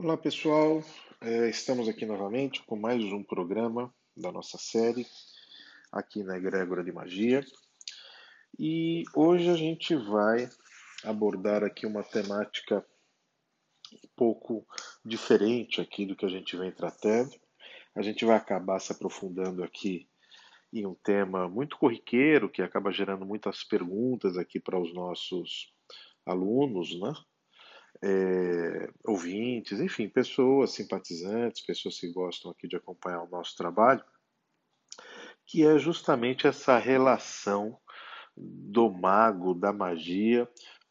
Olá pessoal, é, estamos aqui novamente com mais um programa da nossa série aqui na Egrégora de Magia e hoje a gente vai abordar aqui uma temática um pouco diferente aqui do que a gente vem tratando. A gente vai acabar se aprofundando aqui em um tema muito corriqueiro que acaba gerando muitas perguntas aqui para os nossos alunos, né? É, ouvintes, enfim, pessoas simpatizantes, pessoas que gostam aqui de acompanhar o nosso trabalho, que é justamente essa relação do mago, da magia,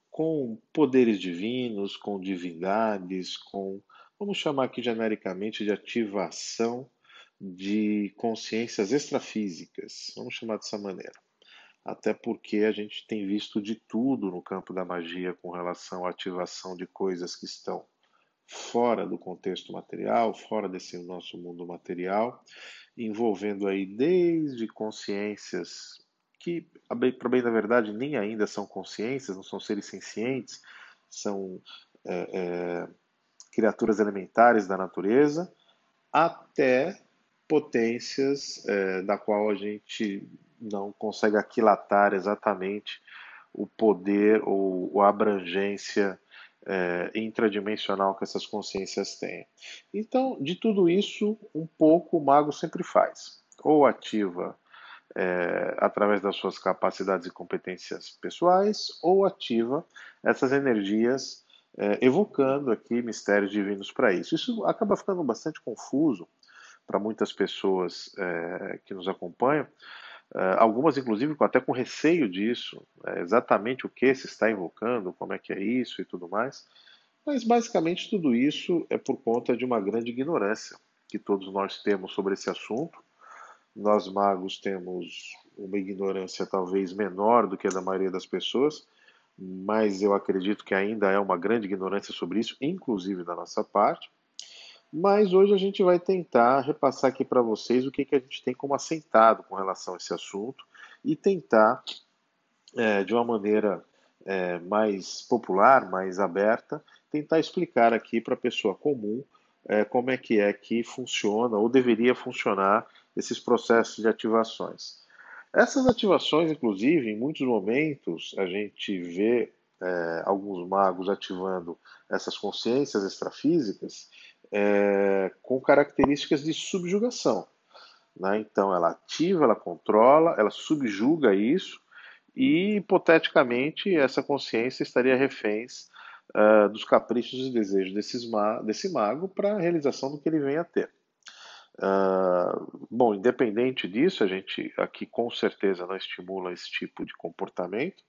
com poderes divinos, com divindades, com, vamos chamar aqui genericamente de ativação de consciências extrafísicas, vamos chamar dessa maneira até porque a gente tem visto de tudo no campo da magia com relação à ativação de coisas que estão fora do contexto material, fora desse nosso mundo material, envolvendo aí desde consciências que, para bem da verdade, nem ainda são consciências, não são seres sencientes, são é, é, criaturas elementares da natureza, até potências é, da qual a gente não consegue aquilatar exatamente o poder ou, a abrangência é, intradimensional que essas consciências têm. Então, de tudo isso, um pouco o mago sempre faz. Ou ativa é, através das suas capacidades e competências pessoais, ou ativa essas energias é, evocando aqui mistérios divinos para isso. Isso acaba ficando bastante confuso para muitas pessoas que nos acompanham, algumas, inclusive, até com receio disso, é, exatamente o que se está invocando, como é que é isso e tudo mais. Mas, basicamente, tudo isso é por conta de uma grande ignorância que todos nós temos sobre esse assunto. Nós, magos, temos uma ignorância talvez menor do que a da maioria das pessoas, mas eu acredito que ainda é uma grande ignorância sobre isso, inclusive da nossa parte. Mas hoje a gente vai tentar repassar aqui para vocês o que, que a gente tem como assentado com relação a esse assunto e tentar, é, de uma maneira é, mais popular, mais aberta, tentar explicar aqui para a pessoa comum é, como é que é que funciona ou deveria funcionar esses processos de ativações. Essas ativações, inclusive, em muitos momentos a gente vê é, alguns magos ativando essas consciências extrafísicas é, com características de subjugação. Né? Então, ela ativa, ela controla, ela subjuga isso e, hipoteticamente, essa consciência estaria reféns uh, dos caprichos e desejos desses ma desse mago para a realização do que ele vem a ter. Uh, bom, independente disso, a gente aqui com certeza não estimula esse tipo de comportamento,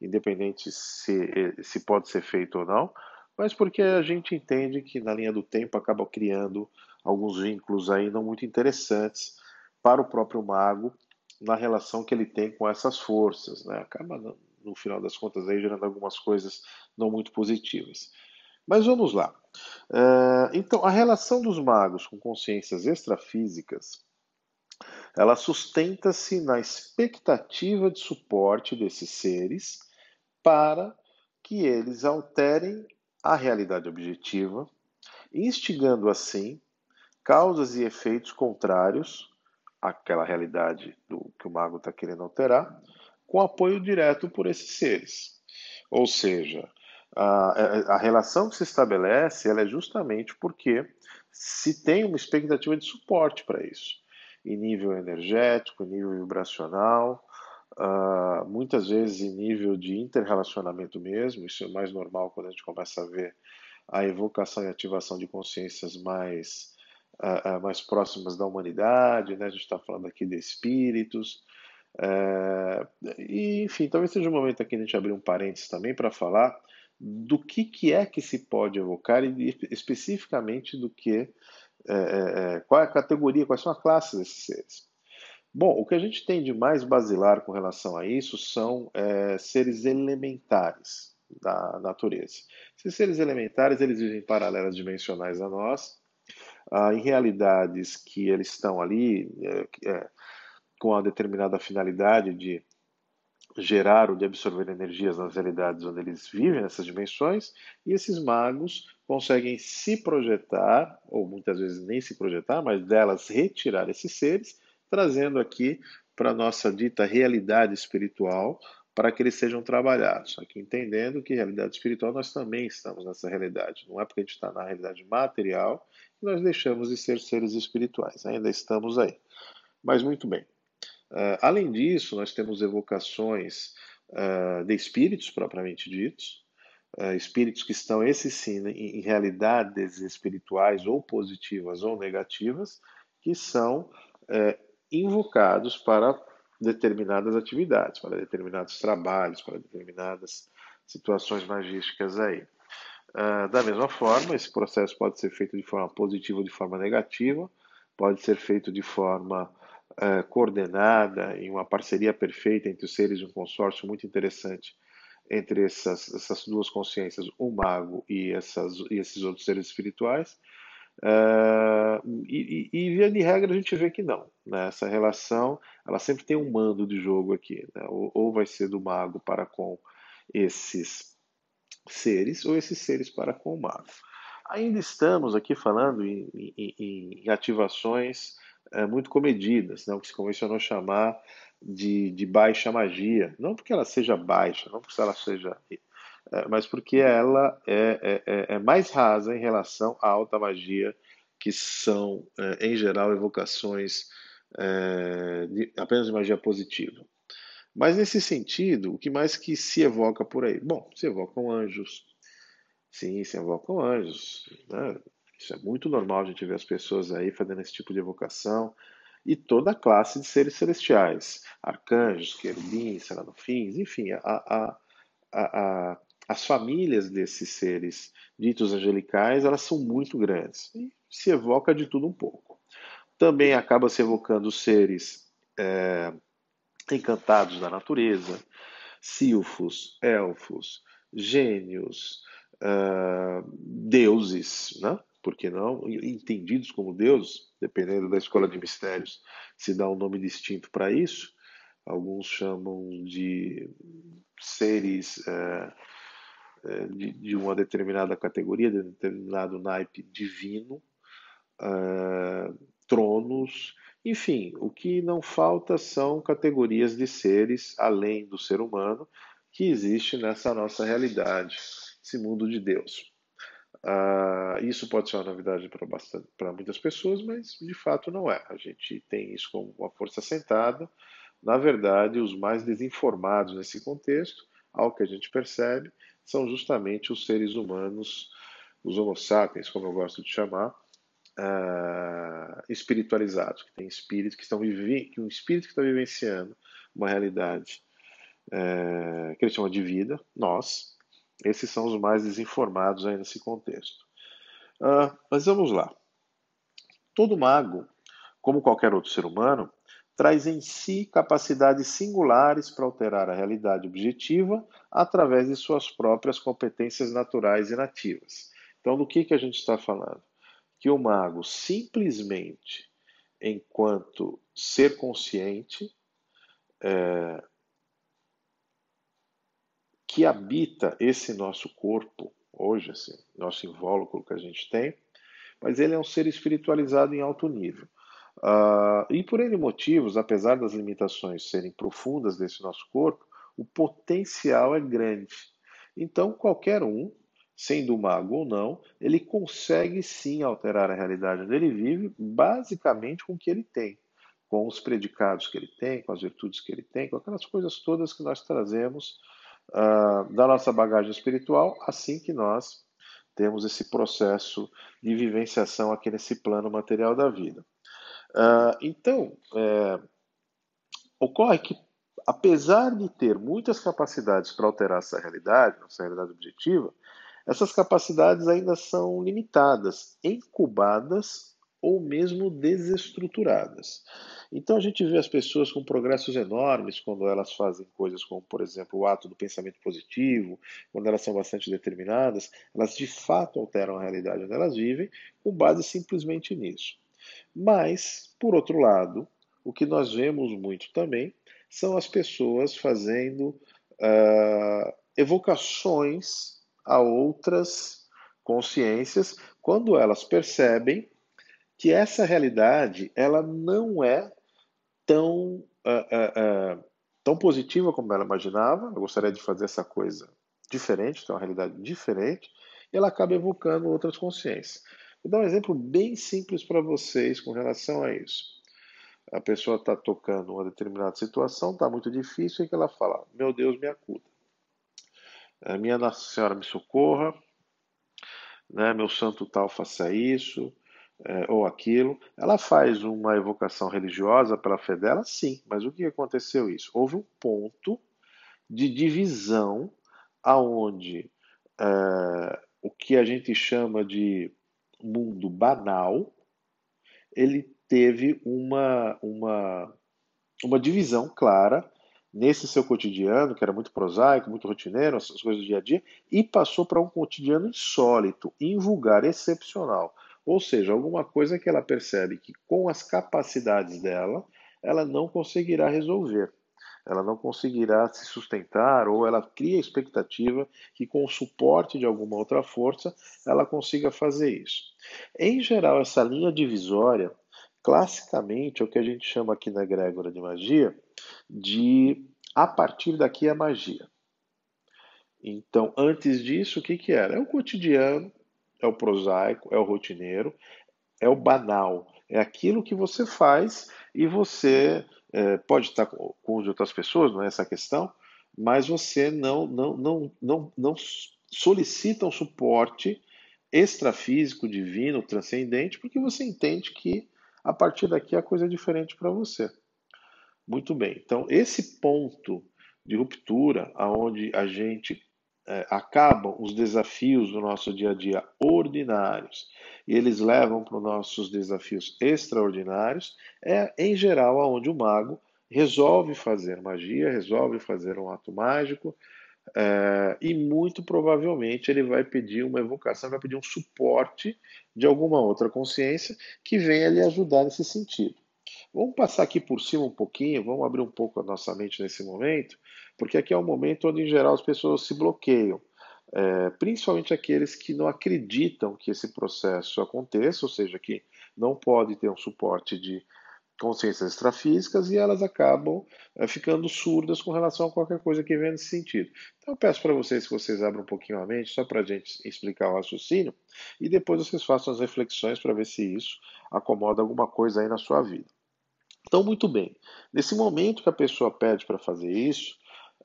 independente se, se pode ser feito ou não, mas porque a gente entende que na linha do tempo acaba criando alguns vínculos não muito interessantes para o próprio mago na relação que ele tem com essas forças, né? Acaba no final das contas aí gerando algumas coisas não muito positivas. Mas vamos lá. Uh, então, a relação dos magos com consciências extrafísicas, ela sustenta-se na expectativa de suporte desses seres para que eles alterem a realidade objetiva, instigando assim causas e efeitos contrários àquela realidade do que o mago está querendo alterar, com apoio direto por esses seres. Ou seja, a, a relação que se estabelece ela é justamente porque se tem uma expectativa de suporte para isso, em nível energético, em nível vibracional, uh, muitas vezes em nível de interrelacionamento mesmo, isso é mais normal quando a gente começa a ver a evocação e ativação de consciências mais, uh, uh, mais próximas da humanidade, né? a gente está falando aqui de espíritos, eh, e, enfim, talvez seja o um momento aqui de a gente abrir um parênteses também para falar do que, que é que se pode evocar e especificamente do que, eh, eh, qual é a categoria, quais são as classes desses seres. Bom, o que a gente tem de mais basilar com relação a isso são é, seres elementares da natureza. Esses seres elementares eles vivem paralelas dimensionais a nós, ah, em realidades que eles estão ali é, é, com a determinada finalidade de gerar ou de absorver energias nas realidades onde eles vivem, nessas dimensões, e esses magos conseguem se projetar, ou muitas vezes nem se projetar, mas delas retirar esses seres, trazendo aqui para a nossa dita realidade espiritual, para que eles sejam trabalhados. Aqui entendendo que realidade espiritual nós também estamos nessa realidade. Não é porque a gente está na realidade material que nós deixamos de ser seres espirituais. Ainda estamos aí. Mas muito bem. Uh, além disso, nós temos evocações uh, de espíritos propriamente ditos, uh, espíritos que estão, esses sim, em, em, realidades espirituais ou positivas ou negativas, que são invocados para determinadas atividades, para determinados trabalhos, para determinadas situações magísticas aí. da mesma forma, esse processo pode ser feito de forma positiva ou de forma negativa, pode ser feito de forma uh, coordenada, em uma parceria perfeita entre os seres, um consórcio muito interessante entre essas, essas duas consciências, o mago e, essas, e esses outros seres espirituais. Uh, e, e, e, via de regra, a gente vê que não. Né? Essa relação, ela sempre tem um mando de jogo aqui. Né? Ou, ou vai ser do mago para com esses seres, ou esses seres para com o mago. Ainda estamos aqui falando em, em, em ativações é, muito comedidas, né? o que se convencionou chamar de, de baixa magia. Não porque ela seja baixa, não porque ela seja. É, mas porque ela é, é, é, é mais rasa em relação à alta magia, que são, é, em geral, evocações de, apenas de magia positiva. Mas nesse sentido, o que mais que se evoca por aí? Bom, se evocam anjos. Sim, se evocam anjos. Né? Isso é muito normal a gente ver as pessoas aí fazendo esse tipo de evocação. E toda a classe de seres celestiais, arcanjos, querubins, serafins, enfim, a, a, a, as famílias desses seres ditos angelicais, elas são muito grandes. E se evoca de tudo um pouco. Também acaba se evocando seres é, encantados da natureza, silfos, elfos, gênios, uh, deuses, né? por que não, entendidos como deuses, dependendo da escola de mistérios, se dá um nome distinto para isso. Alguns chamam de seres é, de, de, uma determinada categoria, de um determinado naipe divino, é, tronos, enfim, o que não falta são categorias de seres além do ser humano que existe nessa nossa realidade, esse mundo de Deus. Uh, isso pode ser uma novidade para muitas pessoas, mas de fato não é. A gente tem isso como uma força sentada. Na verdade, os mais desinformados nesse contexto, ao que a gente percebe, são justamente os seres humanos, os homo sapiens, como eu gosto de chamar, uh, espiritualizados, que têm espíritos que estão vivendo, um espírito que está vivenciando uma realidade uh, que eles chamam de vida, nós, esses são os mais desinformados aí nesse contexto. Uh, mas vamos lá. Todo mago, como qualquer outro ser humano, traz em si capacidades singulares para alterar a realidade objetiva através de suas próprias competências naturais e nativas. Então, do que, que a gente está falando? Que o mago simplesmente, enquanto ser consciente, é, que habita esse nosso corpo, hoje, assim, nosso invólucro que a gente tem, mas ele é um ser espiritualizado em alto nível. Uh, e por N motivos, apesar das limitações serem profundas desse nosso corpo, o potencial é grande. Então, qualquer um, sendo mago ou não, ele consegue sim alterar a realidade onde ele vive, basicamente com o que ele tem, com os predicados que ele tem, com as virtudes que ele tem, com aquelas coisas todas que nós trazemos uh, da nossa bagagem espiritual, assim que nós temos esse processo de vivenciação aqui nesse plano material da vida. Uh, então, é, ocorre que, apesar de ter muitas capacidades para alterar essa realidade, nossa realidade objetiva, essas capacidades ainda são limitadas, incubadas ou mesmo desestruturadas. Então a gente vê as pessoas com progressos enormes quando elas fazem coisas como, por exemplo, o ato do pensamento positivo, quando elas são bastante determinadas, elas de fato alteram a realidade onde elas vivem, com base simplesmente nisso. Mas, por outro lado, o que nós vemos muito também são as pessoas fazendo uh, evocações a outras consciências quando elas percebem que essa realidade ela não é tão, uh, uh, tão positiva como ela imaginava. Eu gostaria de fazer essa coisa diferente, ter uma realidade diferente, e ela acaba evocando outras consciências. Vou dar um exemplo bem simples para vocês com relação a isso. A pessoa está tocando uma determinada situação, está muito difícil, e que ela fala: Meu Deus, me acuda. Minha Nossa Senhora me socorra, né, meu santo tal faça isso, é, ou aquilo. Ela faz uma evocação religiosa pela fé dela, sim, mas o que aconteceu isso? Houve um ponto de divisão aonde é, o que a gente chama de mundo banal, ele teve uma, uma, uma divisão clara nesse seu cotidiano, que era muito prosaico, muito rotineiro, essas coisas do dia a dia, e passou para um cotidiano insólito, invulgar, excepcional. Ou seja, alguma coisa que ela percebe que com as capacidades dela, ela não conseguirá resolver ela não conseguirá se sustentar ou ela cria a expectativa que com o suporte de alguma outra força ela consiga fazer isso. Em geral, essa linha divisória, classicamente, é o que a gente chama aqui na egrégora de magia de a partir daqui a magia. Então, antes disso, o que, que era? É o cotidiano, é o prosaico, é o rotineiro, é o banal, é aquilo que você faz e você é, pode estar com, com outras pessoas, não é essa a questão, mas você não, não, não, não, não solicita um suporte extrafísico, divino, transcendente, porque você entende que a partir daqui a coisa é diferente para você. Muito bem. Então, esse ponto de ruptura, aonde a gente é, acabam os desafios do nosso dia a dia ordinários e eles levam para os nossos desafios extraordinários, é em geral aonde o mago resolve fazer magia, resolve fazer um ato mágico é, e muito provavelmente ele vai pedir uma evocação, vai pedir um suporte de alguma outra consciência que venha lhe ajudar nesse sentido. Vamos passar aqui por cima um pouquinho, vamos abrir um pouco a nossa mente nesse momento, porque aqui é um momento onde, em geral, as pessoas se bloqueiam. É, principalmente aqueles que não acreditam que esse processo aconteça, ou seja, que não pode ter um suporte de consciências extrafísicas e elas acabam é, ficando surdas com relação a qualquer coisa que venha nesse sentido. Então eu peço para vocês que vocês abram um pouquinho a mente, só para a gente explicar o raciocínio, e depois vocês façam as reflexões para ver se isso acomoda alguma coisa aí na sua vida. Então, muito bem. Nesse momento que a pessoa pede para fazer isso,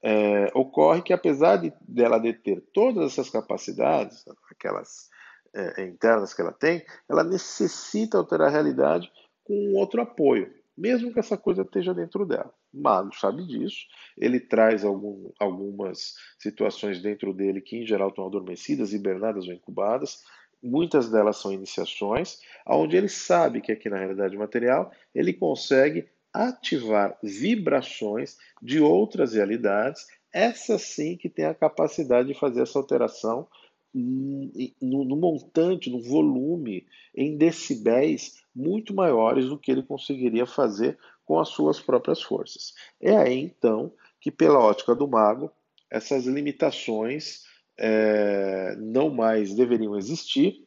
é, ocorre que apesar de dela deter todas essas capacidades, aquelas é, internas que ela tem, ela necessita alterar a realidade com outro apoio, mesmo que essa coisa esteja dentro dela. Mago sabe disso, ele traz algum, algumas situações dentro dele que em geral estão adormecidas, hibernadas ou incubadas, muitas delas são iniciações, onde ele sabe que aqui na realidade material ele consegue ativar vibrações de outras realidades, essa sim que tem a capacidade de fazer essa alteração no, no, montante, no volume, em decibéis muito maiores do que ele conseguiria fazer com as suas próprias forças. É aí então que, pela ótica do mago, essas limitações é, não mais deveriam existir,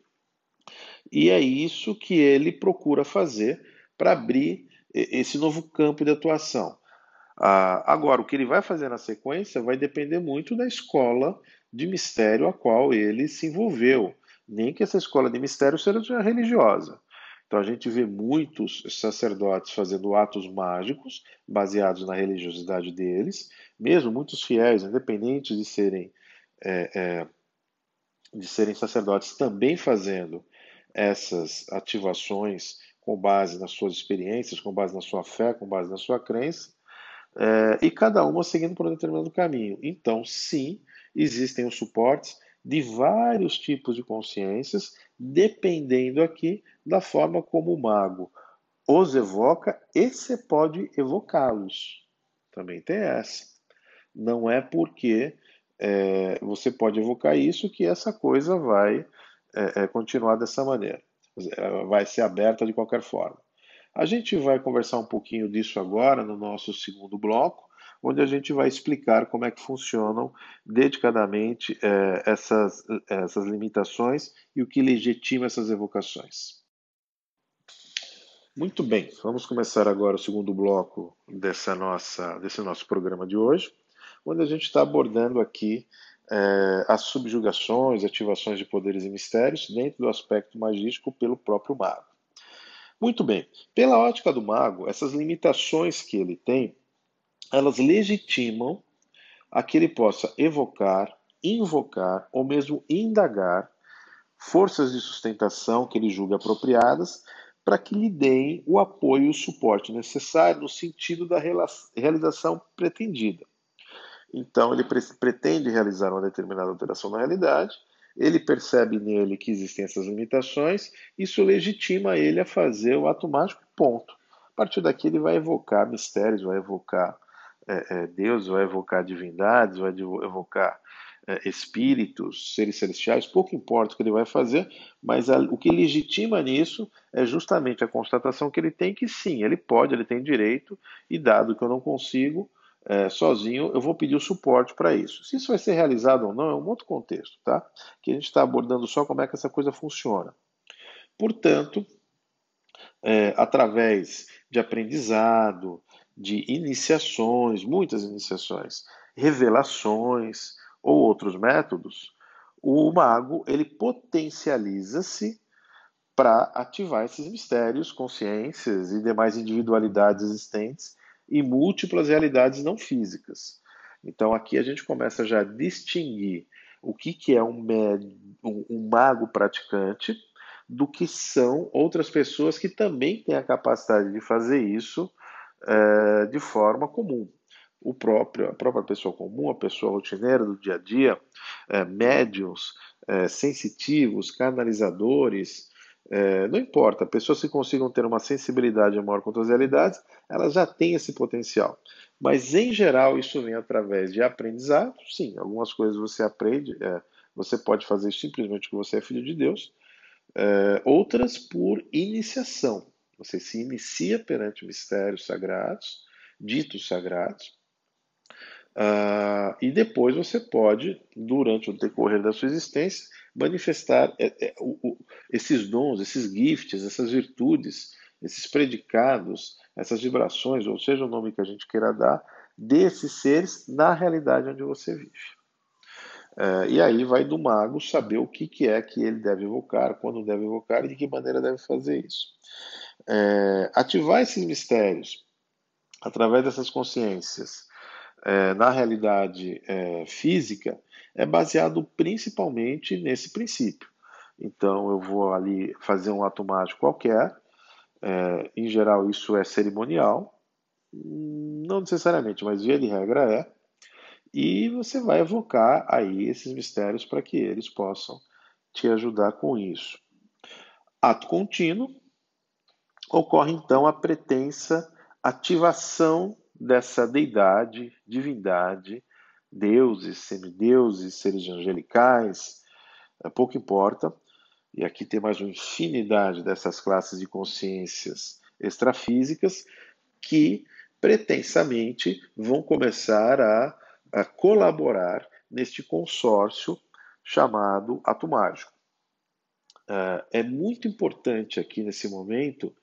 e é isso que ele procura fazer para abrir esse novo campo de atuação. Ah, agora, o que ele vai fazer na sequência vai depender muito da escola de mistério a qual ele se envolveu, nem que essa escola de mistério seja religiosa. Então a gente vê muitos sacerdotes fazendo atos mágicos baseados na religiosidade deles, mesmo muitos fiéis, independentes de serem é, é, de serem sacerdotes, também fazendo essas ativações com base nas suas experiências, com base na sua fé, com base na sua crença, é, e cada uma seguindo por um determinado caminho. Então, sim, existem os suportes de vários tipos de consciências, dependendo aqui da forma como o mago os evoca e você pode evocá-los. Também tem essa. Não é porque é, você pode evocar isso que essa coisa vai é, é, continuar dessa maneira vai ser aberta de qualquer forma. A gente vai conversar um pouquinho disso agora no nosso segundo bloco, onde a gente vai explicar como é que funcionam dedicadamente é, essas, essas limitações e o que legitima essas evocações. Muito bem, vamos começar agora o segundo bloco dessa nossa, desse nosso programa de hoje, onde a gente está abordando aqui é, as subjugações, ativações de poderes e mistérios dentro do aspecto magístico pelo próprio mago. Muito bem, pela ótica do mago, essas limitações que ele tem, elas legitimam a que ele possa evocar, invocar ou mesmo indagar forças de sustentação que ele julga apropriadas para que lhe deem o apoio e o suporte necessário no sentido da realização pretendida. Então, ele pretende realizar uma determinada alteração na realidade, ele percebe nele que existem essas limitações, isso legitima ele a fazer o ato mágico, ponto. A partir daqui, ele vai evocar mistérios, vai evocar é, é, Deus, vai evocar divindades, vai evocar é, espíritos, seres celestiais, pouco importa o que ele vai fazer, mas a, o que legitima nisso é justamente a constatação que ele tem que sim, ele pode, ele tem direito, e dado que eu não consigo, é, sozinho, eu vou pedir o suporte para isso. Se isso vai ser realizado ou não é um outro contexto, tá? Que a gente está abordando só como é que essa coisa funciona. Portanto, é, através de aprendizado, de iniciações, muitas iniciações, revelações ou outros métodos, o mago ele potencializa-se para ativar esses mistérios, consciências e demais individualidades existentes e múltiplas realidades não físicas. Então aqui a gente começa já a distinguir o que, que é um, um, um mago praticante do que são outras pessoas que também têm a capacidade de fazer isso é, de forma comum. O próprio, a própria pessoa comum, a pessoa rotineira do dia a dia, é, médiums, é, sensitivos, canalizadores, é, não importa, pessoas que consigam ter uma sensibilidade maior contra as realidades, elas já têm esse potencial. Mas, em geral, isso vem através de aprendizado. Sim, algumas coisas você aprende, é, você pode fazer simplesmente porque você é filho de Deus. É, outras por iniciação. Você se inicia perante mistérios sagrados, ditos sagrados, Uh, e depois você pode, durante o decorrer da sua existência, manifestar é, é, esses dons, esses gifts, essas virtudes, esses predicados, essas vibrações, ou seja o nome que a gente queira dar, desses seres na realidade onde você vive. Uh, e aí vai do mago saber o que, é que ele deve evocar, quando deve evocar e de que maneira deve fazer isso. Ativar esses mistérios através dessas consciências é, na realidade é, física é baseado principalmente nesse princípio. Então, eu vou ali fazer um ato mágico qualquer, é, em geral isso é cerimonial, não necessariamente, mas via de regra é, e você vai evocar aí esses mistérios para que eles possam te ajudar com isso. Ato contínuo, ocorre então a pretensa ativação dessa deidade, divindade, deuses, semideuses, seres angelicais, é, pouco importa. E aqui tem mais uma infinidade dessas classes de consciências extrafísicas que pretensamente vão começar a, a colaborar neste consórcio chamado ato mágico. É, é muito importante aqui nesse momento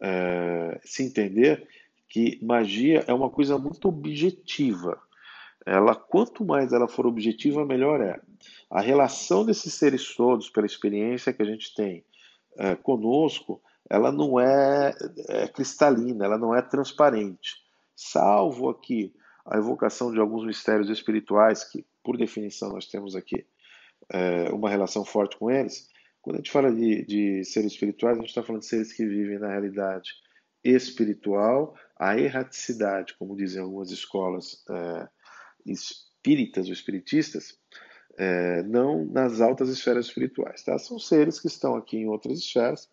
é, se entender que magia é uma coisa muito objetiva. Ela, quanto mais ela for objetiva, melhor é. A relação desses seres todos, pela experiência que a gente tem é, conosco, ela não é, é cristalina, ela não é transparente. Salvo aqui a evocação de alguns mistérios espirituais, que, por definição, nós temos aqui é, uma relação forte com eles. Quando a gente fala de, de seres espirituais, a gente está falando de seres que vivem na realidade espiritual, a erraticidade, como dizem algumas escolas é, espíritas ou espiritistas, é, não nas altas esferas espirituais. Tá? São seres que estão aqui em outras esferas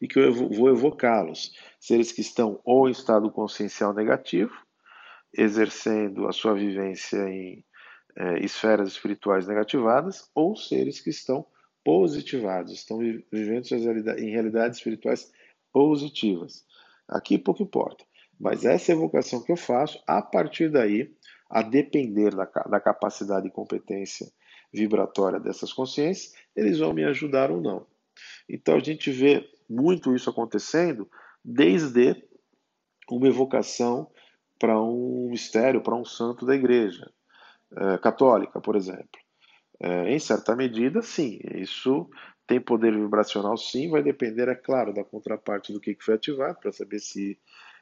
e que eu vou evocá-los. Seres que estão ou em estado consciencial negativo, exercendo a sua vivência em é, esferas espirituais negativadas, ou seres que estão positivados, estão vivendo em realidades espirituais positivas. Aqui pouco importa. Mas essa evocação que eu faço, a partir daí, a depender da, da capacidade e competência vibratória dessas consciências, eles vão me ajudar ou não. Então a gente vê muito isso acontecendo desde uma evocação para um mistério, para um santo da igreja é, católica, por exemplo. É, em certa medida, sim, isso tem poder vibracional, sim, vai depender, é claro, da contraparte do que foi ativado, para saber se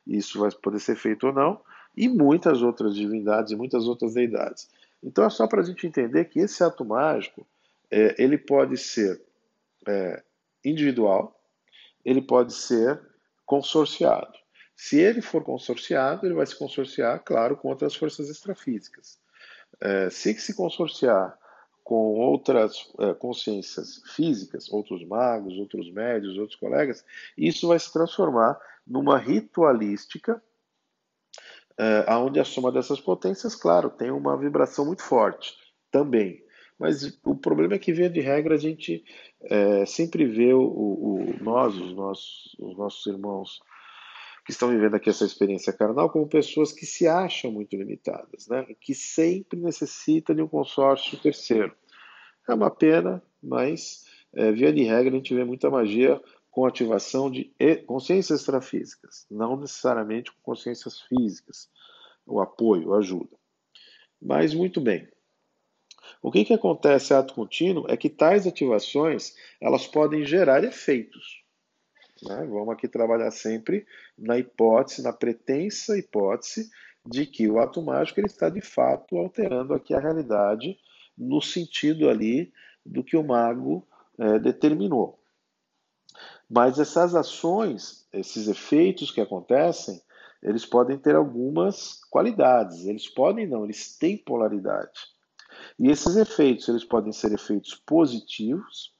isso vai poder ser feito ou não, e muitas outras divindades e muitas outras deidades. Então é só para a gente entender que esse ato mágico é, ele pode ser é, individual, ele pode ser consorciado. Se ele for consorciado, ele vai se consorciar, claro, com outras forças extrafísicas. É, se se consorciar com outras é, consciências físicas, outros magos, outros médios, outros colegas, isso vai se transformar numa ritualística, é, onde a soma dessas potências, claro, tem uma vibração muito forte também. Mas o problema é que, via de regra, a gente é, sempre vê o, o, nós, os nossos, os nossos irmãos que estão vivendo aqui essa experiência carnal como pessoas que se acham muito limitadas, né? que sempre necessita de um consórcio terceiro. É uma pena, mas é, via de regra a gente vê muita magia com ativação de consciências extrafísicas, não necessariamente com consciências físicas, o apoio, a ajuda. Mas muito bem. O que, que acontece ato contínuo é que tais ativações elas podem gerar efeitos. Né? Vamos aqui trabalhar sempre na hipótese, na pretensa hipótese de que o ato mágico ele está de fato alterando aqui a realidade no sentido ali do que o mago é, determinou. Mas essas ações, esses efeitos que acontecem, eles podem ter algumas qualidades. Eles podem não, eles têm polaridade. E esses efeitos, eles podem ser efeitos positivos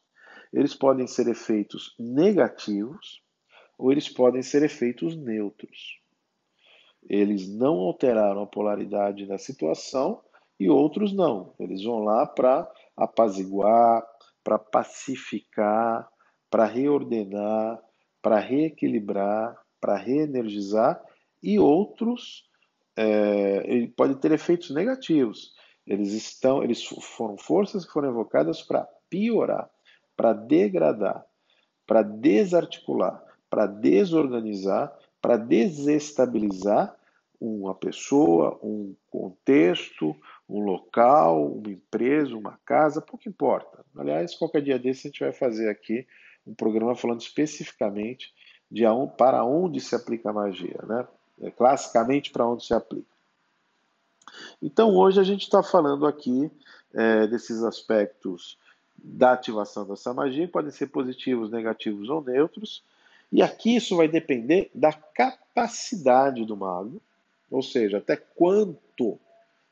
eles podem ser efeitos negativos ou eles podem ser efeitos neutros. Eles não alteraram a polaridade da situação e outros não. Eles vão lá para apaziguar, para pacificar, para reordenar, para reequilibrar, para reenergizar e outros é, pode ter efeitos negativos. Eles estão, eles foram forças que foram evocadas para piorar para degradar, para desarticular, para desorganizar, para desestabilizar uma pessoa, um contexto, um local, uma empresa, uma casa, pouco importa. Aliás, qualquer dia desse a gente vai fazer aqui um programa falando especificamente de para onde se aplica a magia, né? É, classicamente para onde se aplica. Então hoje a gente está falando aqui é, desses aspectos da ativação dessa magia, podem ser positivos, negativos ou neutros. E aqui isso vai depender da capacidade do mago, ou seja, até quanto,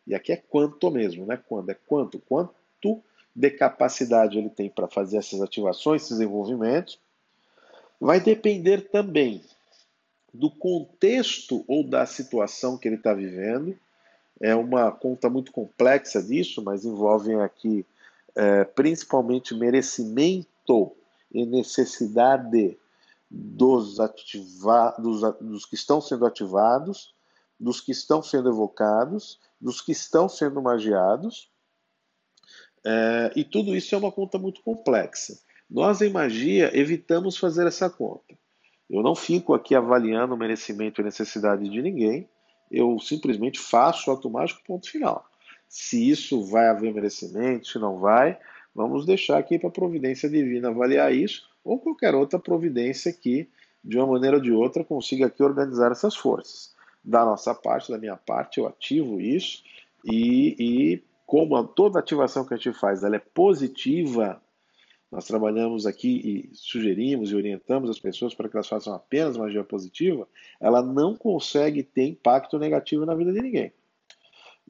e aqui é quanto mesmo, né? Quando é quanto, quanto de capacidade ele tem para fazer essas ativações, esses envolvimentos. Vai depender também do contexto ou da situação que ele está vivendo. É uma conta muito complexa disso, mas envolve aqui é, principalmente merecimento e necessidade dos, ativa, dos que estão sendo ativados, dos que estão sendo evocados, dos que estão sendo magiados. É, e tudo isso é uma conta muito complexa. Nós, em magia, evitamos fazer essa conta. Eu não fico aqui avaliando o merecimento e necessidade de ninguém, eu simplesmente faço o automático, ponto final. Se isso vai haver merecimento, se não vai, vamos deixar aqui para a providência divina avaliar isso, ou qualquer outra providência que, de uma maneira ou de outra, consiga aqui organizar essas forças. Da nossa parte, da minha parte, eu ativo isso, e, e como a, toda ativação que a gente faz ela é positiva, nós trabalhamos aqui e sugerimos e orientamos as pessoas para que elas façam apenas magia positiva, ela não consegue ter impacto negativo na vida de ninguém.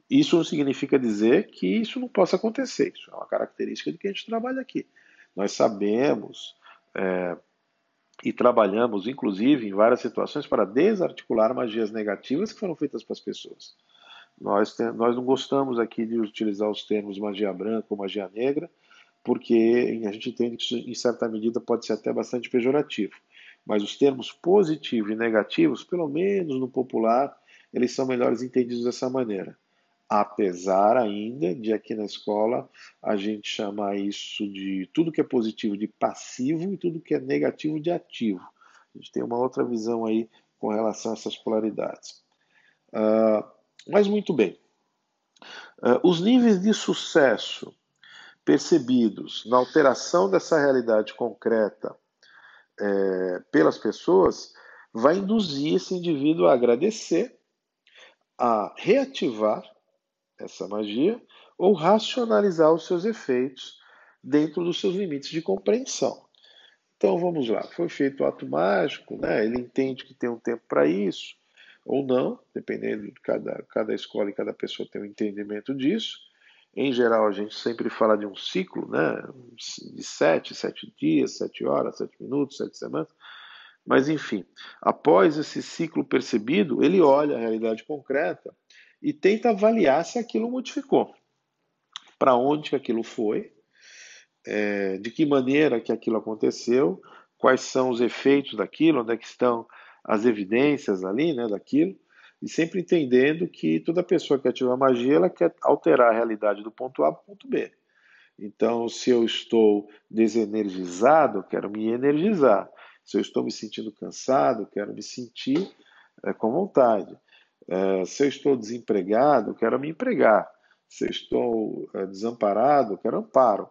Isso não significa dizer que isso não possa acontecer. Isso é uma característica de que a gente trabalha aqui. Nós sabemos é, e trabalhamos, inclusive, em várias situações para desarticular magias negativas que foram feitas para as pessoas. Nós, tem, nós não gostamos aqui de utilizar os termos magia branca ou magia negra, porque a gente entende que isso, em certa medida, pode ser até bastante pejorativo. mas os termos positivo e negativos, pelo menos no popular, eles são melhores entendidos dessa maneira. Apesar ainda de aqui na escola a gente chamar isso de tudo que é positivo de passivo e tudo que é negativo de ativo. A gente tem uma outra visão aí com relação a essas polaridades. Uh, mas muito bem. Uh, os níveis de sucesso percebidos na alteração dessa realidade concreta é, pelas pessoas vai induzir esse indivíduo a agradecer, a reativar essa magia ou racionalizar os seus efeitos dentro dos seus limites de compreensão. Então vamos lá, foi feito o ato mágico, né? ele entende que tem um tempo para isso, ou não, dependendo de cada, cada escola e cada pessoa tem um entendimento disso. Em geral, a gente sempre fala de um ciclo, né? de sete, sete dias, sete horas, sete minutos, sete semanas. Mas, enfim, após esse ciclo percebido, ele olha a realidade concreta e tenta avaliar se aquilo modificou. Para onde aquilo foi, é, de que maneira que aquilo aconteceu, quais são os efeitos daquilo, onde é que estão as evidências ali né, daquilo, e sempre entendendo que toda pessoa que ativa a magia, ela quer alterar a realidade do ponto A para o ponto B. Então, se eu estou desenergizado, quero me energizar. Se eu estou me sentindo cansado, quero me sentir é, com vontade. É, se eu estou desempregado, quero me empregar. Se eu estou é, desamparado, quero amparo.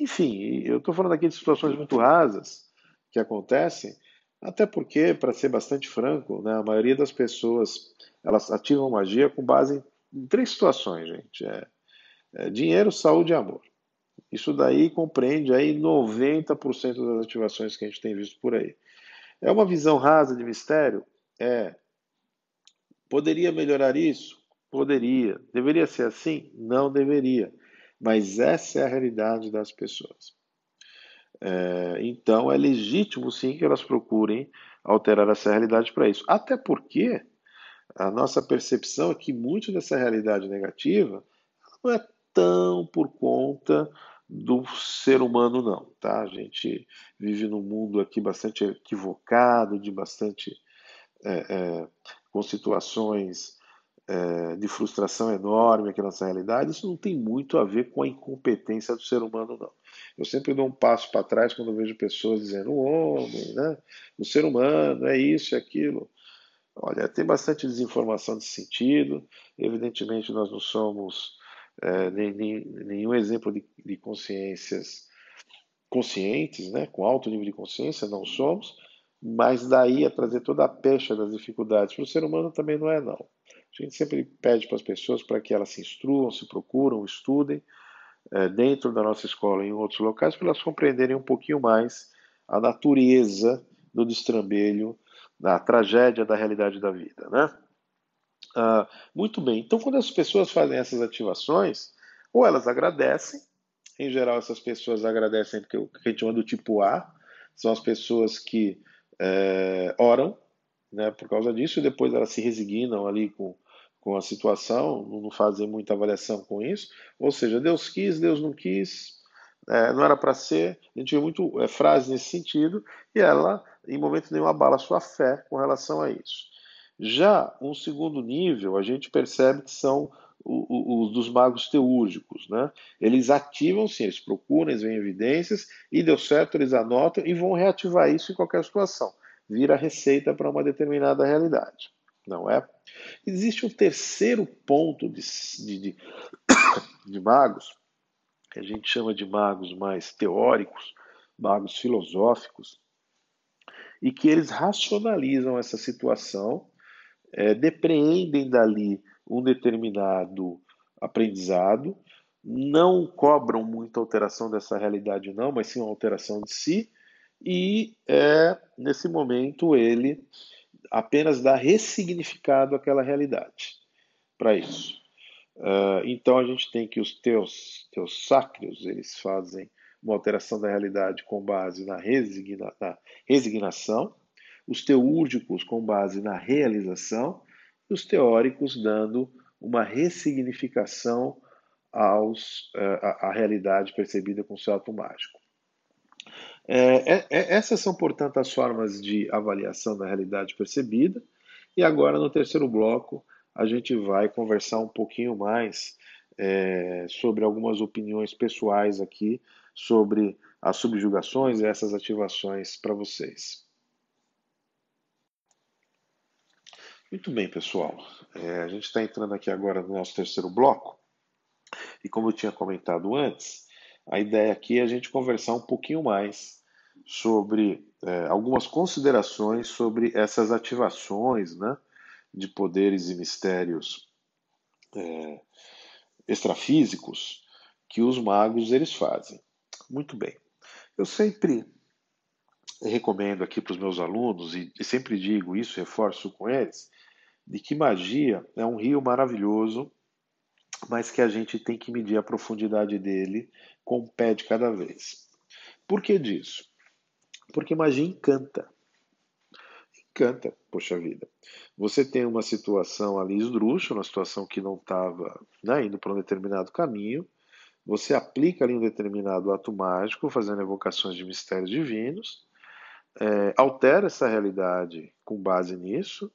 Enfim, eu estou falando aqui de situações muito rasas que acontecem, até porque, para ser bastante franco, né, a maioria das pessoas elas ativam magia com base em, três situações, gente. É, é dinheiro, saúde e amor. Isso daí compreende aí 90% das ativações que a gente tem visto por aí. É uma visão rasa de mistério? É. Poderia melhorar isso? Poderia. Deveria ser assim? Não deveria. Mas essa é a realidade das pessoas. É, então é legítimo sim que elas procurem alterar essa realidade para isso. Até porque a nossa percepção é que muito dessa realidade negativa não é tão por conta do ser humano, não. Tá? A gente vive num mundo aqui bastante equivocado, de bastante. É, é, com situações é, de frustração enorme aqui na nossa realidade, isso não tem muito a ver com a incompetência do ser humano, não. Eu sempre dou um passo para trás quando vejo pessoas dizendo o homem, né, o ser humano, é isso, é aquilo. Olha, tem bastante desinformação nesse sentido. Evidentemente, nós não somos é, nem, nem, nenhum exemplo de, de consciências conscientes, né, com alto nível de consciência, não somos, mas daí a trazer toda a pecha das dificuldades para o ser humano também não é, não. A gente sempre pede para as pessoas para que elas se instruam, se procuram, estudem dentro da nossa escola e em outros locais para elas compreenderem um pouquinho mais a natureza do destrambelho, da tragédia da realidade da vida, né? Ah, muito bem. Então, quando as pessoas fazem essas ativações, ou elas agradecem, em geral essas pessoas agradecem porque o que a gente chama do tipo A, são as pessoas que é, oram, né, por causa disso, e depois elas se resignam ali com, com a situação, não fazem muita avaliação com isso. Ou seja, Deus quis, Deus não quis, é, não era para ser. A gente vê muito é, frases nesse sentido, e ela, em momento nenhum, abala a sua fé com relação a isso. Já um segundo nível, a gente percebe que são os dos magos teúrgicos, né? Eles ativam, sim, eles procuram, eles veem evidências e deu certo, eles anotam e vão reativar isso em qualquer situação vira receita para uma determinada realidade, não é? Existe um terceiro ponto de, de, de, de magos, que a gente chama de magos mais teóricos, magos filosóficos, e que eles racionalizam essa situação, é, depreendem dali um determinado aprendizado, não cobram muita alteração dessa realidade, não, mas sim uma alteração de si, e é, nesse momento ele apenas dá ressignificado àquela realidade para isso. Uh, então a gente tem que os teus, teus sácrios eles fazem uma alteração da realidade com base na, resigna, na resignação, os teúrgicos com base na realização, e os teóricos dando uma ressignificação aos, uh, à realidade percebida com seu ato mágico. É, é, é, essas são, portanto, as formas de avaliação da realidade percebida. E agora, no terceiro bloco, a gente vai conversar um pouquinho mais é, sobre algumas opiniões pessoais aqui sobre as subjugações e essas ativações para vocês. Muito bem, pessoal. É, a gente está entrando aqui agora no nosso terceiro bloco. E como eu tinha comentado antes, a ideia aqui é a gente conversar um pouquinho mais sobre é, algumas considerações sobre essas ativações né, de poderes e mistérios é, extrafísicos que os magos eles fazem. Muito bem. Eu sempre recomendo aqui para os meus alunos, e, e sempre digo isso, reforço com eles, de que magia é um rio maravilhoso, mas que a gente tem que medir a profundidade dele com o pé de cada vez. Por que disso? Porque magia encanta. Encanta, poxa vida. Você tem uma situação ali esdrúxula, uma situação que não estava né, indo para um determinado caminho, você aplica ali um determinado ato mágico, fazendo evocações de mistérios divinos, é, altera essa realidade com base nisso,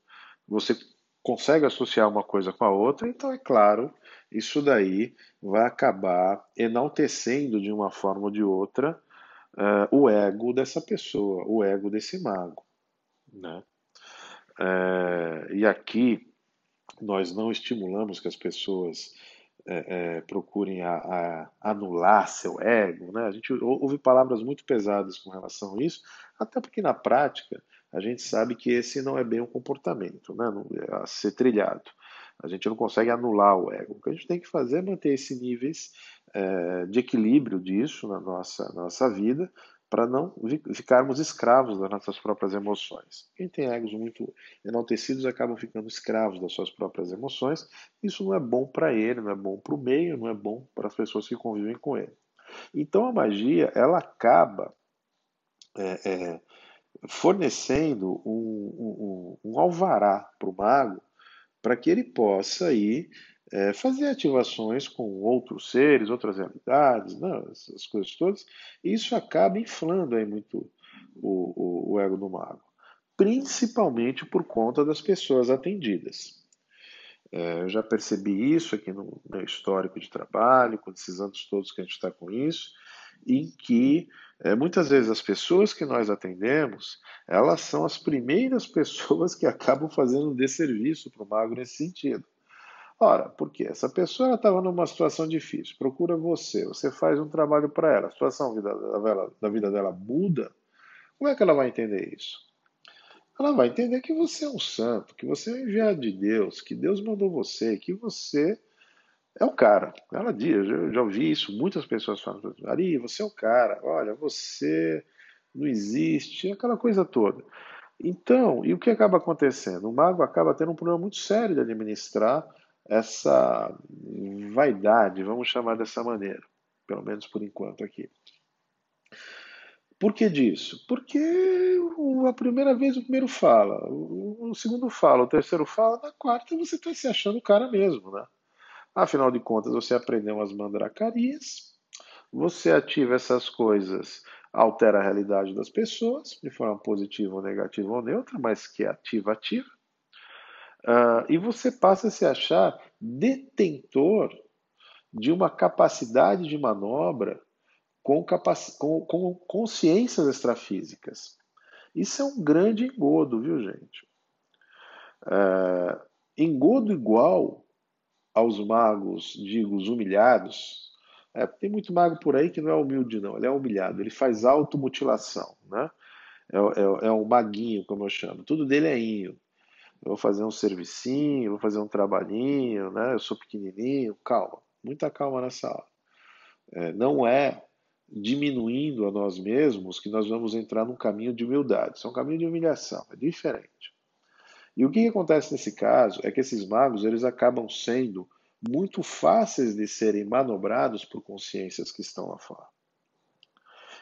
você consegue associar uma coisa com a outra, então é claro, isso daí vai acabar enaltecendo de uma forma ou de outra uh, o ego dessa pessoa, o ego desse mago. Né? Uh, e aqui nós não estimulamos que as pessoas é, é, procurem a, a anular seu ego. Né? A gente ouve palavras muito pesadas com relação a isso, até porque na prática a gente sabe que esse não é bem um comportamento né? A ser trilhado. A gente não consegue anular o ego. O que a gente tem que fazer é manter esses níveis é, de equilíbrio disso na nossa, na nossa vida, para não ficarmos escravos das nossas próprias emoções. Quem tem egos muito enaltecidos acabam ficando escravos das suas próprias emoções. Isso não é bom para ele, não é bom para o meio, não é bom para as pessoas que convivem com ele. Então a magia ela acaba é, é, fornecendo um, um, um alvará para o mago para que ele possa ir é, fazer ativações com outros seres, outras realidades, né, essas coisas todas, e isso acaba inflando aí muito o, o, o ego do mago, principalmente por conta das pessoas atendidas. É, eu já percebi isso aqui no meu histórico de trabalho, com esses anos todos que a gente está com isso, em que é, muitas vezes as pessoas que nós atendemos, elas são as primeiras pessoas que acabam fazendo um desserviço para o mago nesse sentido. Ora, porque essa pessoa estava numa situação difícil, procura você, você faz um trabalho para ela, a situação da vida dela muda, como é que ela vai entender isso? Ela vai entender que você é um santo, que você é um enviado de Deus, que Deus mandou você, que você é o cara. Ela diz, eu já ouvi isso, muitas pessoas falam, Ari, você é o cara, olha, você não existe, aquela coisa toda. Então, e o que acaba acontecendo? O mago acaba tendo um problema muito sério de administrar essa vaidade, vamos chamar dessa maneira, pelo menos por enquanto aqui. Por que disso? Porque a primeira vez o primeiro fala, o segundo fala, o terceiro fala, na quarta você está se achando o cara mesmo, né? Afinal de contas, você aprendeu umas mandracarias, você ativa essas coisas, altera a realidade das pessoas, de forma positiva ou negativa ou neutra, mas que é ativa, ativa. Uh, e você passa a se achar detentor de uma capacidade de manobra com, capac... com, com consciências extrafísicas. Isso é um grande engodo, viu, gente? Uh, engodo igual aos magos, digo, os humilhados. É, tem muito mago por aí que não é humilde, não. Ele é humilhado. Ele faz automutilação, né? É, é, é um maguinho, como eu chamo. Tudo dele é inho eu vou fazer um servicinho, vou fazer um trabalhinho, né? Eu sou pequenininho, calma, muita calma nessa hora. É, não é diminuindo a nós mesmos que nós vamos entrar num caminho de humildade. Isso é um caminho de humilhação, é diferente. E o que, que acontece nesse caso é que esses magos eles acabam sendo muito fáceis de serem manobrados por consciências que estão lá fora.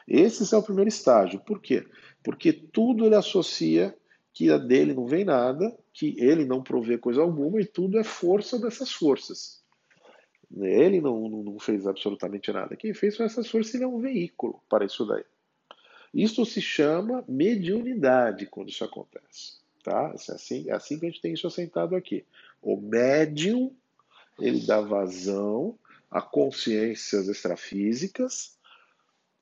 Esse é o primeiro estágio. Por quê? Porque tudo ele associa que dele não vem nada, que ele não provê coisa alguma e tudo é força dessas forças. Ele não, não fez absolutamente nada. Quem fez foi essas forças, ele é um veículo para isso daí. Isso se chama mediunidade quando isso acontece. Tá? É assim, é assim que a gente tem isso assentado aqui. O médium ele dá vazão a consciências extrafísicas,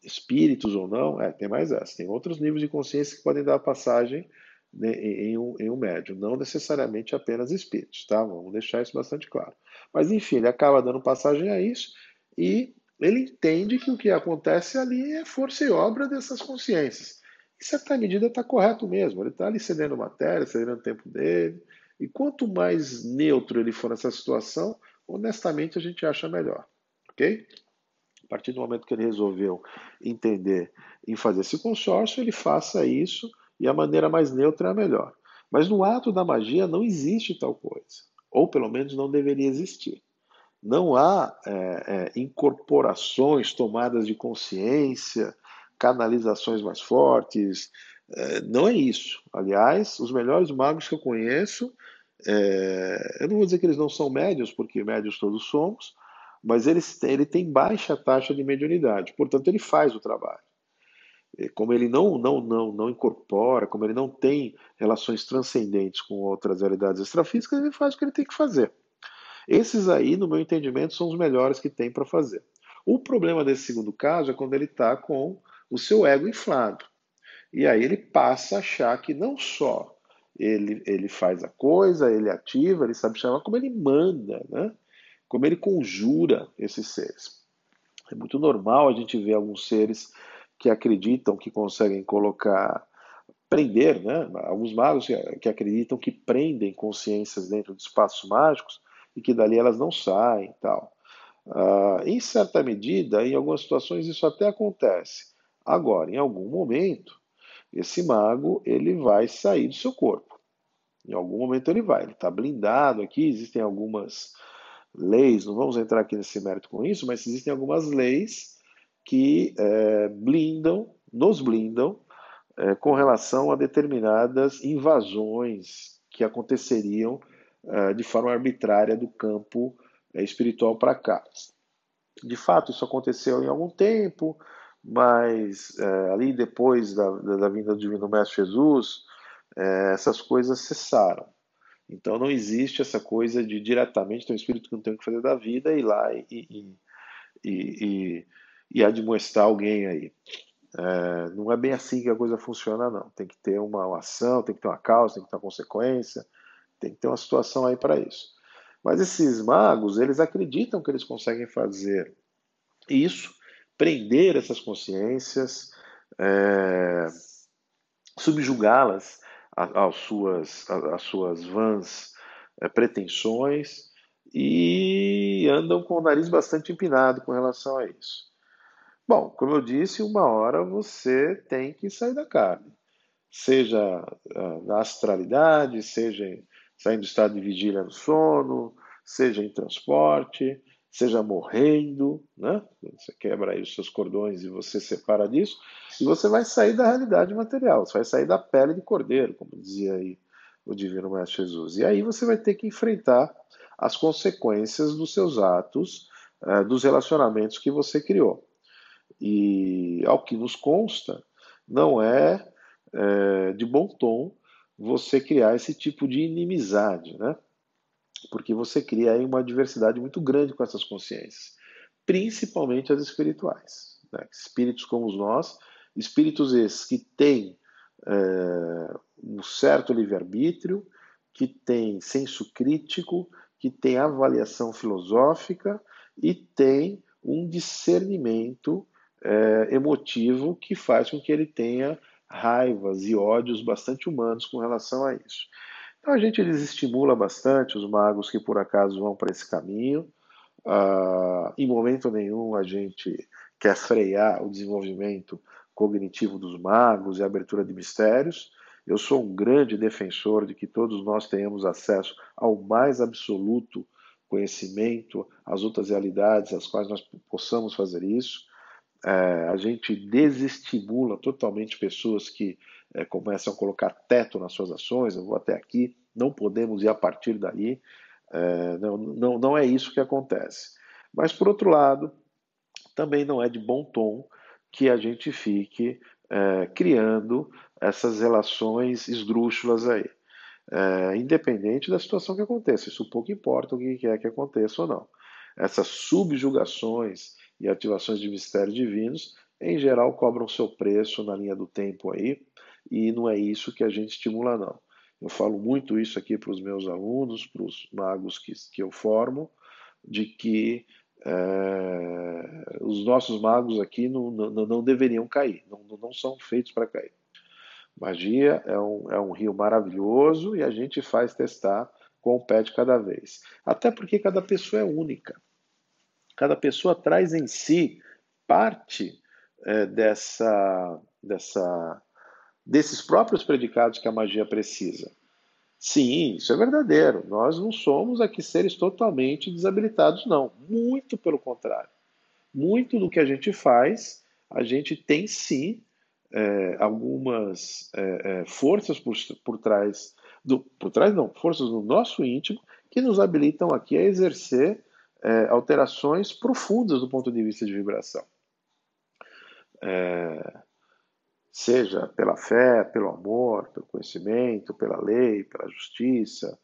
espíritos ou não, é, tem mais essa. Tem outros níveis de consciência que podem dar passagem em, um, em um médium, não necessariamente apenas espíritos, tá? Vamos deixar isso bastante claro. Mas enfim, ele acaba dando passagem a isso e ele entende que o que acontece ali é força e obra dessas consciências. Em certa medida está correto mesmo, ele está ali cedendo matéria, cedendo o tempo dele, e quanto mais neutro ele for nessa situação, honestamente a gente acha melhor, ok? A partir do momento que ele resolveu entender em fazer esse consórcio, ele faça isso e a maneira mais neutra é a melhor. Mas no ato da magia não existe tal coisa, ou pelo menos não deveria existir. Não há é, é, incorporações, tomadas de consciência, canalizações mais fortes. É, não é isso. Aliás, os melhores magos que eu conheço, é, eu não vou dizer que eles não são médios, porque médios todos somos, mas ele tem baixa taxa de mediunidade, portanto, ele faz o trabalho. Como ele não, não, não, não incorpora, como ele não tem relações transcendentes com outras realidades extrafísicas, ele faz o que ele tem que fazer. Esses aí, no meu entendimento, são os melhores que tem para fazer. O problema desse segundo caso é quando ele está com o seu ego inflado. E aí ele passa a achar que não só ele, ele faz a coisa, ele ativa, ele sabe chamar, como ele manda, né? como ele conjura esses seres. É muito normal a gente ver alguns seres que acreditam que conseguem colocar, prender, né? alguns magos que acreditam que prendem consciências dentro de espaços mágicos e que dali elas não saem tal. Uh, em certa medida, em algumas situações isso até acontece. Agora, em algum momento, esse mago ele vai sair do seu corpo. Em algum momento ele vai. Ele está blindado aqui. Existem algumas leis. Não vamos entrar aqui nesse mérito com isso, mas existem algumas leis que é, blindam, nos blindam é, com relação a determinadas invasões que aconteceriam eh, de forma arbitrária do campo eh, espiritual para cá. De fato, isso aconteceu em algum tempo, mas é, ali depois da, da, vinda do Divino Mestre Jesus, é, essas coisas cessaram. Então não existe essa coisa de diretamente ter um espírito que não tem o que fazer da vida e ir lá e, e, e, e admoestar alguém aí. É, não é bem assim que a coisa funciona, não. Tem que ter uma, uma ação, tem que ter uma causa, tem que ter uma consequência. Tem que ter uma situação aí para isso. Mas esses magos, eles acreditam que eles conseguem fazer isso, prender essas consciências, é, subjugá-las às suas, às suas vãs é, pretensões e andam com o nariz bastante empinado com relação a isso. Bom, como eu disse, uma hora você tem que sair da carne, seja ah, na astralidade, seja saindo do estado de vigília no sono, seja em transporte, seja morrendo, né? Você quebra aí os seus cordões e você separa disso, e você vai sair da realidade material, você vai sair da pele de cordeiro, como dizia aí o Divino Mestre Jesus. E aí você vai ter que enfrentar as consequências dos seus atos, eh, dos relacionamentos que você criou. E, ao que nos consta, não é, é de bom tom você criar esse tipo de inimizade, né? Porque você cria aí uma diversidade muito grande com essas consciências, principalmente as espirituais. Né? Espíritos como nós, espíritos esses que têm é, um certo livre-arbítrio, que têm senso crítico, que têm avaliação filosófica e têm um discernimento é, emotivo que faz com que ele tenha raivas e ódios bastante humanos com relação a isso. Então a gente desestimula bastante os magos que por acaso vão para esse caminho. Uh, em momento nenhum a gente quer frear o desenvolvimento cognitivo dos magos e a abertura de mistérios. Eu sou um grande defensor de que todos nós tenhamos acesso ao mais absoluto conhecimento, às outras realidades, às quais nós possamos fazer isso a gente desestimula totalmente pessoas que é, começam a colocar teto nas suas ações, eu vou até aqui, não podemos ir a partir dali. É, não, não, não é isso que acontece. Mas, por outro lado, também não é de bom tom que a gente fique é, criando essas relações esdrúxulas aí. É, independente da situação que aconteça, isso pouco importa o que quer que aconteça ou não. Essas subjugações e ativações de mistérios divinos, em geral, cobram seu preço na linha do tempo aí, e não é isso que a gente estimula, não. Eu falo muito isso aqui para os meus alunos, para os magos que, que eu formo, de que é, os nossos magos aqui não, não, não deveriam cair, não, não são feitos para cair. Magia é um, é um rio maravilhoso e a gente faz testar com o pé de cada vez. Até porque cada pessoa é única. Cada pessoa traz em si parte é, dessa, dessa, desses próprios predicados que a magia precisa. Sim, isso é verdadeiro. Nós não somos aqui seres totalmente desabilitados, não. Muito pelo contrário. Muito do que a gente faz, a gente tem sim é, algumas é, é, forças por, por trás, do, por trás não, forças no nosso íntimo que nos habilitam aqui a exercer é, alterações profundas do ponto de vista de vibração. É, seja pela fé, pelo amor, pelo conhecimento, pela lei, pela justiça,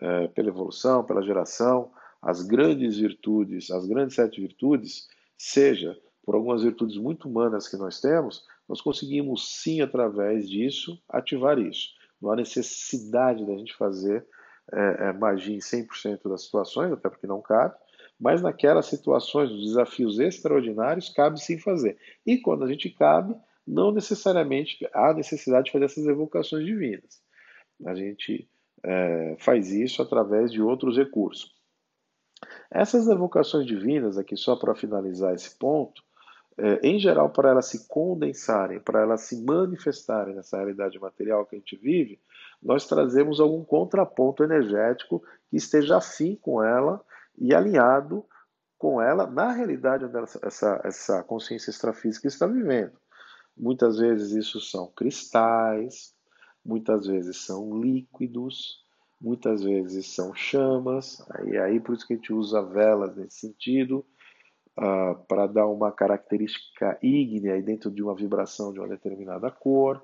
é, pela evolução, pela geração, as grandes virtudes, as grandes sete virtudes, seja por algumas virtudes muito humanas que nós temos, nós conseguimos sim, através disso, ativar isso. Não há necessidade da gente fazer é, é, magia em 100% das situações, até porque não cabe, mas naquelas situações, nos desafios extraordinários, cabe sim fazer. E quando a gente cabe, não necessariamente há necessidade de fazer essas evocações divinas. A gente é, faz isso através de outros recursos. Essas evocações divinas, aqui só para finalizar esse ponto, é, em geral, para elas se condensarem, para elas se manifestarem nessa realidade material que a gente vive, nós trazemos algum contraponto energético que esteja afim com ela e alinhado com ela na realidade onde essa, essa consciência extrafísica está vivendo. Muitas vezes isso são cristais, muitas vezes são líquidos, muitas vezes são chamas, e aí por isso que a gente usa velas nesse sentido, uh, para dar uma característica ígnea dentro de uma vibração de uma determinada cor.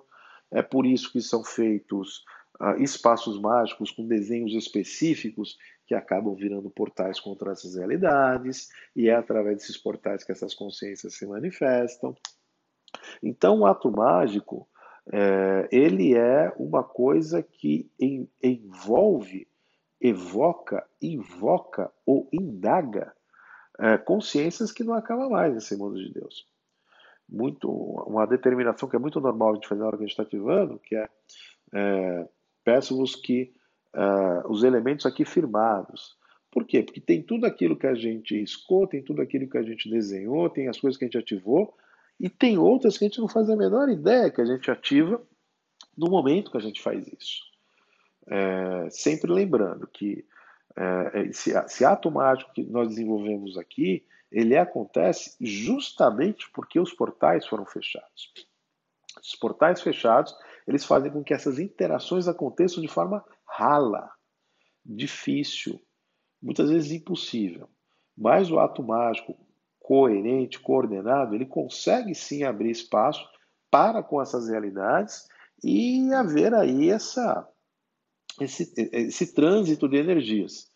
É por isso que são feitos uh, espaços mágicos com desenhos específicos que acabam virando portais contra essas realidades, e é através desses portais que essas consciências se manifestam. Então, o ato mágico, é, ele é uma coisa que em, envolve, evoca, invoca ou indaga é, consciências que não acabam mais nesse mundo de Deus. Muito, uma determinação que é muito normal a gente fazer na hora que a gente está ativando, que é, é peço-vos que uh, os elementos aqui firmados. Por quê? Porque tem tudo aquilo que a gente riscou, tem tudo aquilo que a gente desenhou, tem as coisas que a gente ativou, e tem outras que a gente não faz a menor ideia que a gente ativa no momento que a gente faz isso. É, sempre lembrando que é, esse, esse, ato mágico que nós desenvolvemos aqui, ele acontece justamente porque os portais foram fechados. Os portais fechados, eles fazem com que essas interações aconteçam de forma rala, difícil, muitas vezes impossível. Mas o ato mágico, coerente, coordenado, ele consegue sim abrir espaço para com essas realidades e haver aí essa, esse, esse trânsito de energias.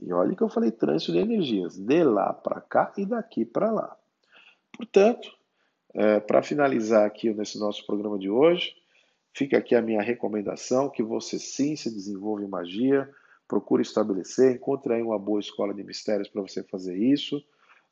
E olha que eu falei trânsito de energias, de lá para cá e daqui para lá. Portanto, é, para finalizar aqui nesse nosso programa de hoje, fica aqui a minha recomendação que você sim se desenvolva em magia, procure estabelecer, encontre aí uma boa escola de mistérios para você fazer isso.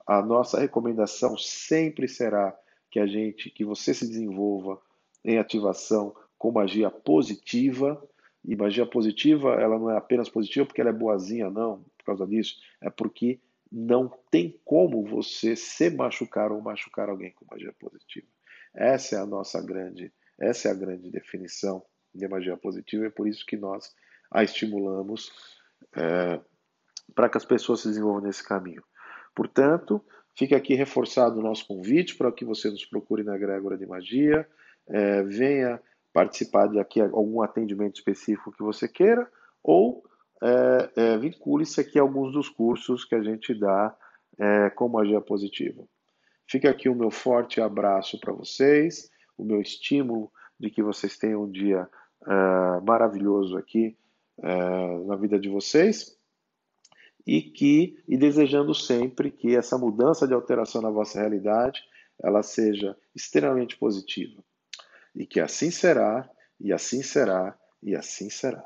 A nossa recomendação sempre será que a gente, que você se desenvolva em ativação com magia positiva. E magia positiva, ela não é apenas positiva porque ela é boazinha, não, por causa disso. É porque não tem como você se machucar ou machucar alguém com magia positiva. Essa é a nossa grande, essa é a grande definição de magia positiva, é por isso que nós a estimulamos é, para que as pessoas se desenvolvam nesse caminho. Portanto, fica aqui reforçado o nosso convite para que você nos procure na Grégora de Magia, é, venha participar de aqui algum atendimento específico que você queira, ou é, é, vincule-se aqui a alguns dos cursos que a gente dá é, com magia positiva. Fica aqui o meu forte abraço para vocês, o meu estímulo de que vocês tenham um dia uh, maravilhoso aqui uh, na vida de vocês e que e desejando sempre que essa mudança de alteração na vossa realidade ela seja extremamente positiva e que assim será e assim será e assim será.